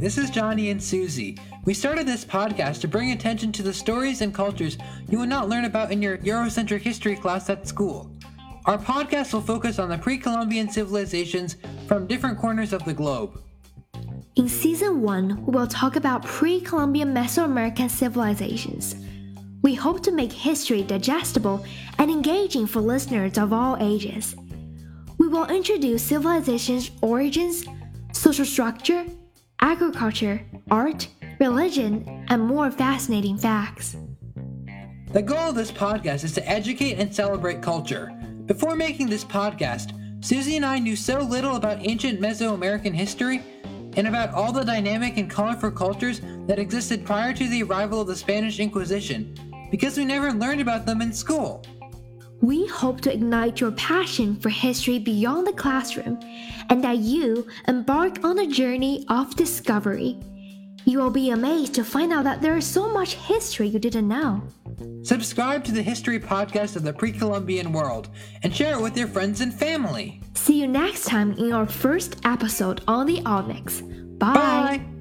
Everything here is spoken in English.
this is Johnny and Susie. We started this podcast to bring attention to the stories and cultures you would not learn about in your Eurocentric history class at school. Our podcast will focus on the pre Columbian civilizations from different corners of the globe. In season 1, we will talk about pre Columbian Mesoamerican civilizations. We hope to make history digestible and engaging for listeners of all ages. We will introduce civilizations' origins, social structure, agriculture, art, religion, and more fascinating facts. The goal of this podcast is to educate and celebrate culture. Before making this podcast, Susie and I knew so little about ancient Mesoamerican history and about all the dynamic and colorful cultures that existed prior to the arrival of the Spanish Inquisition because we never learned about them in school. We hope to ignite your passion for history beyond the classroom and that you embark on a journey of discovery. You will be amazed to find out that there is so much history you didn't know. Subscribe to the History Podcast of the Pre Columbian World and share it with your friends and family. See you next time in our first episode on the Mix. Bye. Bye.